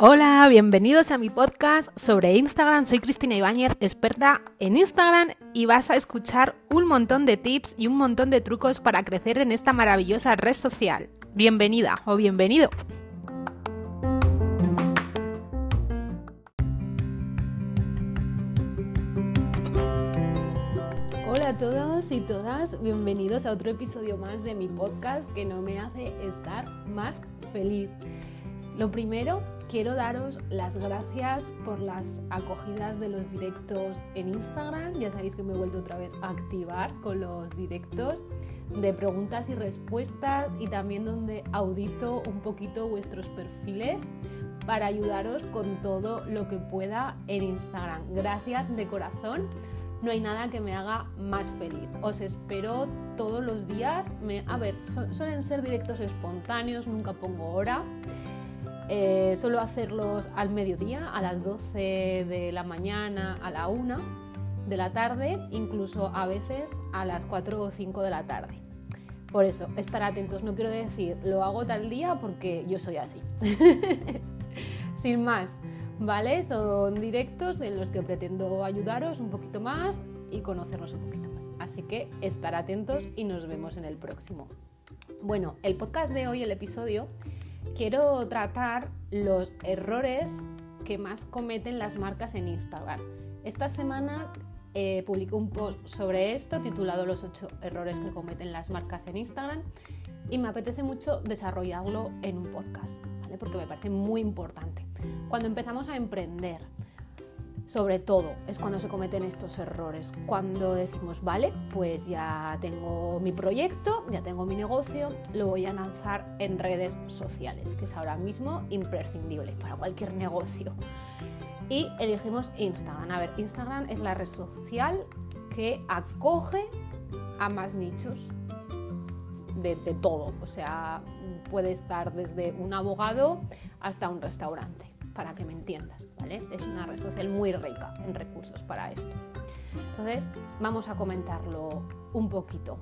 Hola, bienvenidos a mi podcast sobre Instagram. Soy Cristina Ibáñez, experta en Instagram y vas a escuchar un montón de tips y un montón de trucos para crecer en esta maravillosa red social. Bienvenida o bienvenido. Hola a todos y todas, bienvenidos a otro episodio más de mi podcast que no me hace estar más feliz. Lo primero, quiero daros las gracias por las acogidas de los directos en Instagram. Ya sabéis que me he vuelto otra vez a activar con los directos de preguntas y respuestas y también donde audito un poquito vuestros perfiles para ayudaros con todo lo que pueda en Instagram. Gracias de corazón. No hay nada que me haga más feliz. Os espero todos los días. a ver, suelen ser directos espontáneos, nunca pongo hora. Eh, suelo hacerlos al mediodía, a las 12 de la mañana, a la 1 de la tarde, incluso a veces a las 4 o 5 de la tarde. Por eso, estar atentos, no quiero decir lo hago tal día porque yo soy así. Sin más, ¿vale? Son directos en los que pretendo ayudaros un poquito más y conocernos un poquito más. Así que estar atentos y nos vemos en el próximo. Bueno, el podcast de hoy, el episodio, quiero tratar los errores que más cometen las marcas en Instagram. Esta semana eh, publiqué un post sobre esto titulado Los 8 errores que cometen las marcas en Instagram y me apetece mucho desarrollarlo en un podcast, porque me parece muy importante. Cuando empezamos a emprender, sobre todo es cuando se cometen estos errores. Cuando decimos, vale, pues ya tengo mi proyecto, ya tengo mi negocio, lo voy a lanzar en redes sociales, que es ahora mismo imprescindible para cualquier negocio. Y elegimos Instagram. A ver, Instagram es la red social que acoge a más nichos de, todo. O sea, puede estar desde un abogado hasta un restaurante para que me entiendas, ¿vale? Es una red social muy rica en recursos para esto. Entonces, vamos a comentarlo un poquito,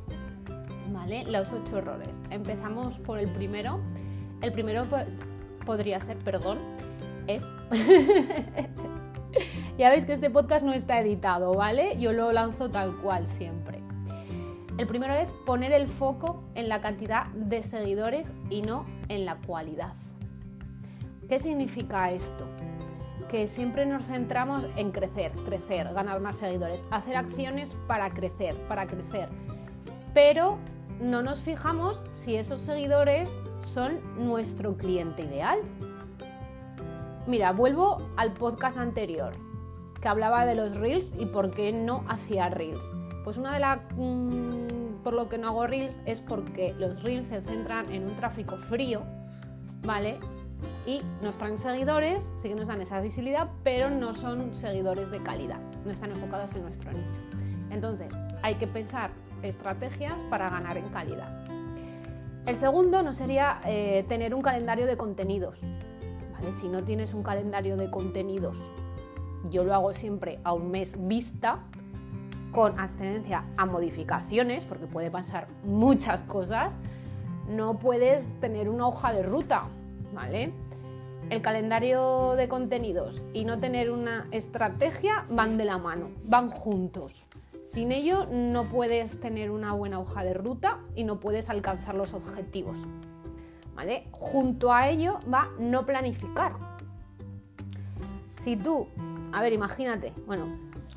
¿vale? Los ocho errores. Empezamos por el primero. El primero pues, podría ser, perdón, es... ya veis que este podcast no está editado, ¿vale? Yo lo lanzo tal cual siempre. El primero es poner el foco en la cantidad de seguidores y no en la cualidad. ¿Qué significa esto? Que siempre nos centramos en crecer, crecer, ganar más seguidores, hacer acciones para crecer, para crecer. Pero no nos fijamos si esos seguidores son nuestro cliente ideal. Mira, vuelvo al podcast anterior, que hablaba de los reels y por qué no hacía reels. Pues una de las... Mm, por lo que no hago reels es porque los reels se centran en un tráfico frío, ¿vale? y nos traen seguidores, sí que nos dan esa visibilidad, pero no son seguidores de calidad, no están enfocados en nuestro nicho. Entonces, hay que pensar estrategias para ganar en calidad. El segundo no sería eh, tener un calendario de contenidos. Si no tienes un calendario de contenidos, yo lo hago siempre a un mes vista, con abstenencia a modificaciones, porque puede pasar muchas cosas, no puedes tener una hoja de ruta, ¿vale? el calendario de contenidos y no tener una estrategia van de la mano, van juntos. Sin ello no puedes tener una buena hoja de ruta y no puedes alcanzar los objetivos. ¿Vale? Junto a ello va no planificar. Si tú, a ver, imagínate, bueno,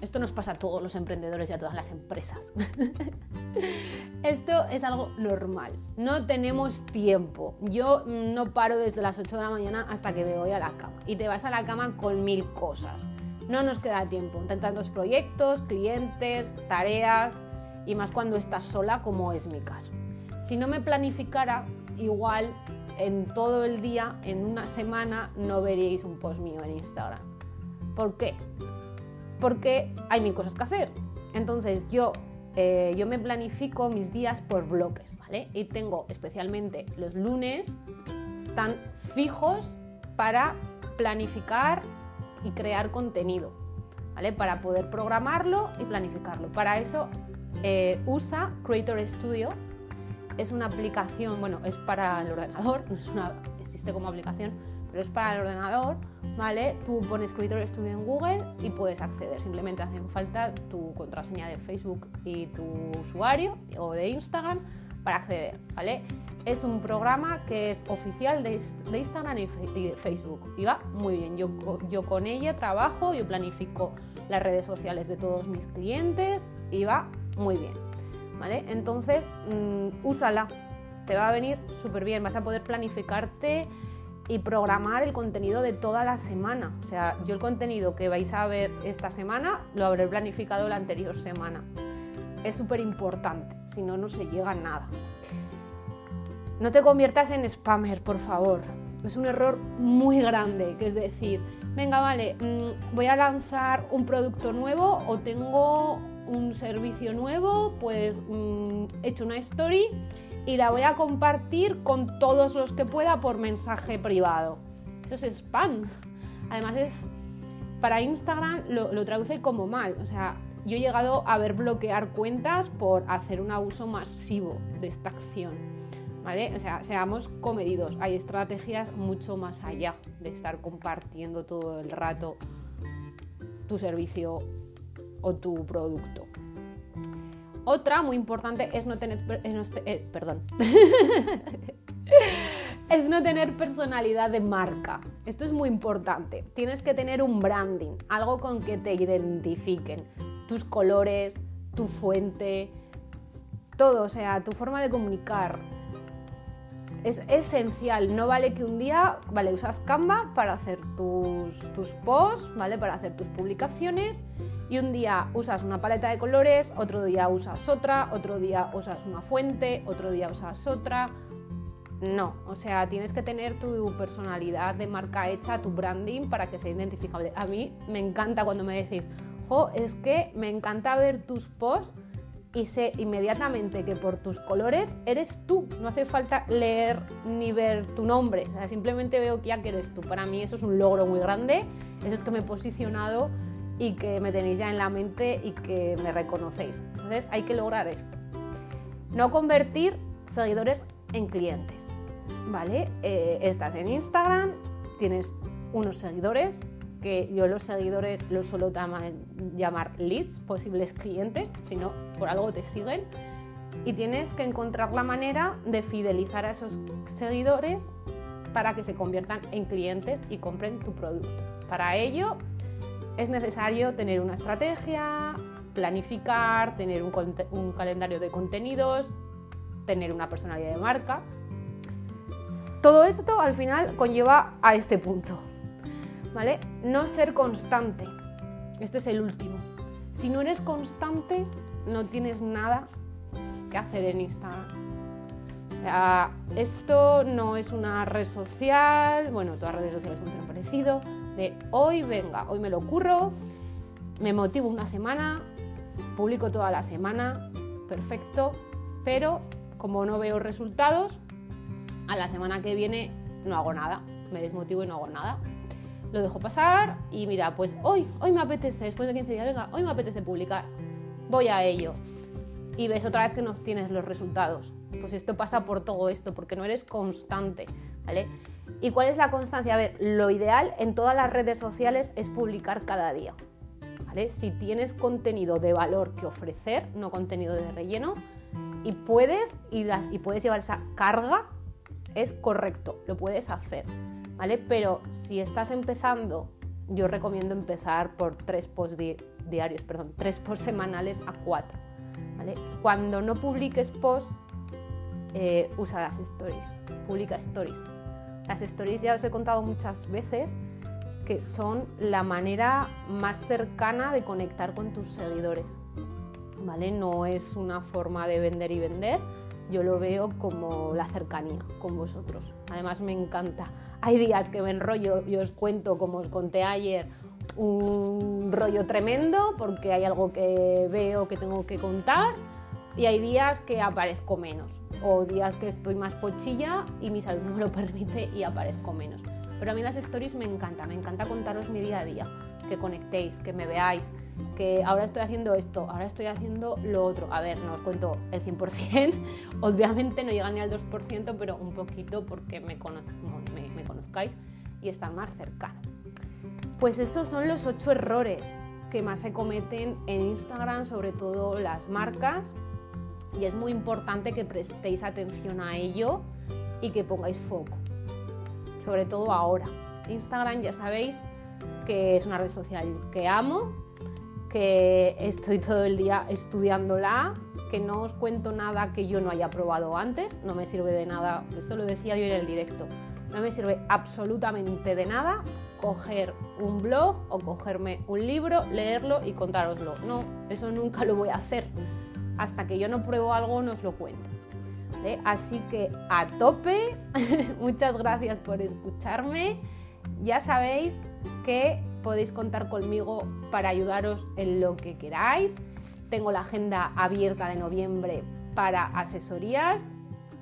esto nos pasa a todos los emprendedores y a todas las empresas. Esto es algo normal. No tenemos tiempo. Yo no paro desde las 8 de la mañana hasta que me voy a la cama. Y te vas a la cama con mil cosas. No nos queda tiempo. Tantos proyectos, clientes, tareas y más cuando estás sola como es mi caso. Si no me planificara, igual en todo el día, en una semana, no veríais un post mío en Instagram. ¿Por qué? Porque hay mil cosas que hacer. Entonces yo, eh, yo me planifico mis días por bloques, ¿vale? Y tengo especialmente los lunes, están fijos para planificar y crear contenido, ¿vale? Para poder programarlo y planificarlo. Para eso eh, usa Creator Studio es una aplicación, bueno, es para el ordenador, no es una, existe como aplicación, pero es para el ordenador, ¿vale? Tú pones escritor estudio en Google y puedes acceder. Simplemente hacen falta tu contraseña de Facebook y tu usuario o de Instagram para acceder, ¿vale? Es un programa que es oficial de, Instagram y de Facebook y va muy bien. Yo, yo con ella trabajo, yo planifico las redes sociales de todos mis clientes y va muy bien, ¿vale? Entonces, mm, úsala, te va a venir súper bien, vas a poder planificarte y programar el contenido de toda la semana. O sea, yo el contenido que vais a ver esta semana lo habré planificado la anterior semana es súper importante, si no, no se llega a nada. No te conviertas en spammer, por favor. Es un error muy grande, que es decir, venga, vale, mm, voy a lanzar un producto nuevo o tengo un servicio nuevo, pues mm, he hecho una story y la voy a compartir con todos los que pueda por mensaje privado. Eso es spam. Además es para Instagram lo, lo traduce como mal. O sea, yo he llegado a ver bloquear cuentas por hacer un abuso masivo de esta acción. ¿Vale? O sea, seamos comedidos. Hay estrategias mucho más allá de estar compartiendo todo el rato tu servicio o tu producto. Otra muy importante es no tener, eh, perdón, es no tener personalidad de marca. Esto es muy importante. Tienes que tener un branding, algo con que te identifiquen tus colores, tu fuente, todo, o sea, tu forma de comunicar. Es esencial, no vale que un día, vale, usas Canva para hacer tus, tus posts, ¿vale? Para hacer tus publicaciones y un día usas una paleta de colores, otro día usas otra, otro día usas una fuente, otro día usas otra. No, o sea, tienes que tener tu personalidad de marca hecha, tu branding para que sea identificable. A mí me encanta cuando me decís, es que me encanta ver tus posts y sé inmediatamente que por tus colores eres tú. No hace falta leer ni ver tu nombre. O sea, simplemente veo que ya eres tú. Para mí eso es un logro muy grande. Eso es que me he posicionado y que me tenéis ya en la mente y que me reconocéis. Entonces hay que lograr esto. No convertir seguidores en clientes. ¿Vale? Eh, estás en Instagram, tienes unos seguidores, que yo los seguidores los suelo llamar leads, posibles clientes, si no, por algo te siguen. Y tienes que encontrar la manera de fidelizar a esos seguidores para que se conviertan en clientes y compren tu producto. Para ello es necesario tener una estrategia, planificar, tener un, un calendario de contenidos, tener una personalidad de marca. Todo esto al final conlleva a este punto, ¿vale? No ser constante. Este es el último. Si no eres constante, no tienes nada que hacer en Instagram. esto no es una red social, bueno, todas las redes sociales funcionan parecido, de hoy venga, hoy me lo curro, me motivo una semana, publico toda la semana, perfecto, pero como no veo resultados, a la semana que viene no hago nada, me desmotivo y no hago nada lo dejo pasar y mira, pues hoy, hoy me apetece, después de 15 días, venga, hoy me apetece publicar, voy a ello. Y ves otra vez que no tienes los resultados. Pues esto pasa por todo esto, porque no eres constante, ¿vale? ¿Y cuál es la constancia? A ver, lo ideal en todas las redes sociales es publicar cada día, ¿vale? Si tienes contenido de valor que ofrecer, no contenido de relleno, y puedes, y, las, y puedes llevar esa carga, es correcto, lo puedes hacer. Pero si estás empezando, yo recomiendo empezar por tres posts diarios, perdón, tres posts semanales a cuatro. Cuando no publiques posts, eh, usa las stories, publica stories. Las stories ya os he contado muchas veces que son la manera más cercana de conectar con tus seguidores, ¿vale? No es una forma de vender y vender, yo lo veo como la cercanía con vosotros. Además me encanta. Hay días que me enrollo y os cuento, como os conté ayer, un rollo tremendo porque hay algo que veo que tengo que contar y hay días que aparezco menos o días que estoy más pochilla y mi salud no me lo permite y aparezco menos. Pero a mí las stories me encanta, me encanta contaros mi día a día, que conectéis, que me veáis, que ahora estoy haciendo esto, ahora estoy haciendo lo otro. A ver, no os cuento el 100%, obviamente no llega ni al 2%, pero un poquito porque me, me, me conozcáis y estar más cercano. Pues esos son los ocho errores que más se cometen en Instagram, sobre todo las marcas, y es muy importante que prestéis atención a ello y que pongáis foco, sobre todo ahora. Instagram ya sabéis que es una red social que amo, que estoy todo el día estudiándola, que no os cuento nada que yo no haya probado antes, no me sirve de nada, esto lo decía yo en el directo, no me sirve absolutamente de nada coger un blog o cogerme un libro, leerlo y contároslo. No, eso nunca lo voy a hacer. Hasta que yo no pruebo algo no os lo cuento. Así que a tope, muchas gracias por escucharme. Ya sabéis que podéis contar conmigo para ayudaros en lo que queráis. Tengo la agenda abierta de noviembre para asesorías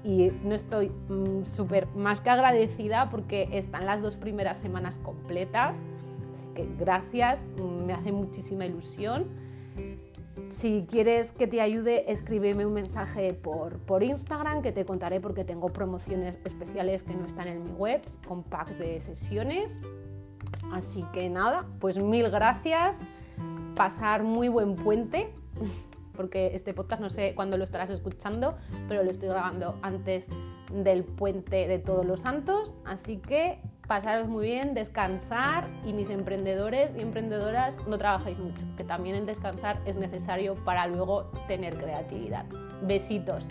y no estoy mm, súper más que agradecida porque están las dos primeras semanas completas. Así que gracias, me hace muchísima ilusión. Si quieres que te ayude, escríbeme un mensaje por, por Instagram que te contaré porque tengo promociones especiales que no están en mi web con pack de sesiones. Así que nada, pues mil gracias. Pasar muy buen puente porque este podcast no sé cuándo lo estarás escuchando, pero lo estoy grabando antes del puente de todos los santos, así que pasaros muy bien, descansar y mis emprendedores y emprendedoras no trabajéis mucho, que también el descansar es necesario para luego tener creatividad. Besitos.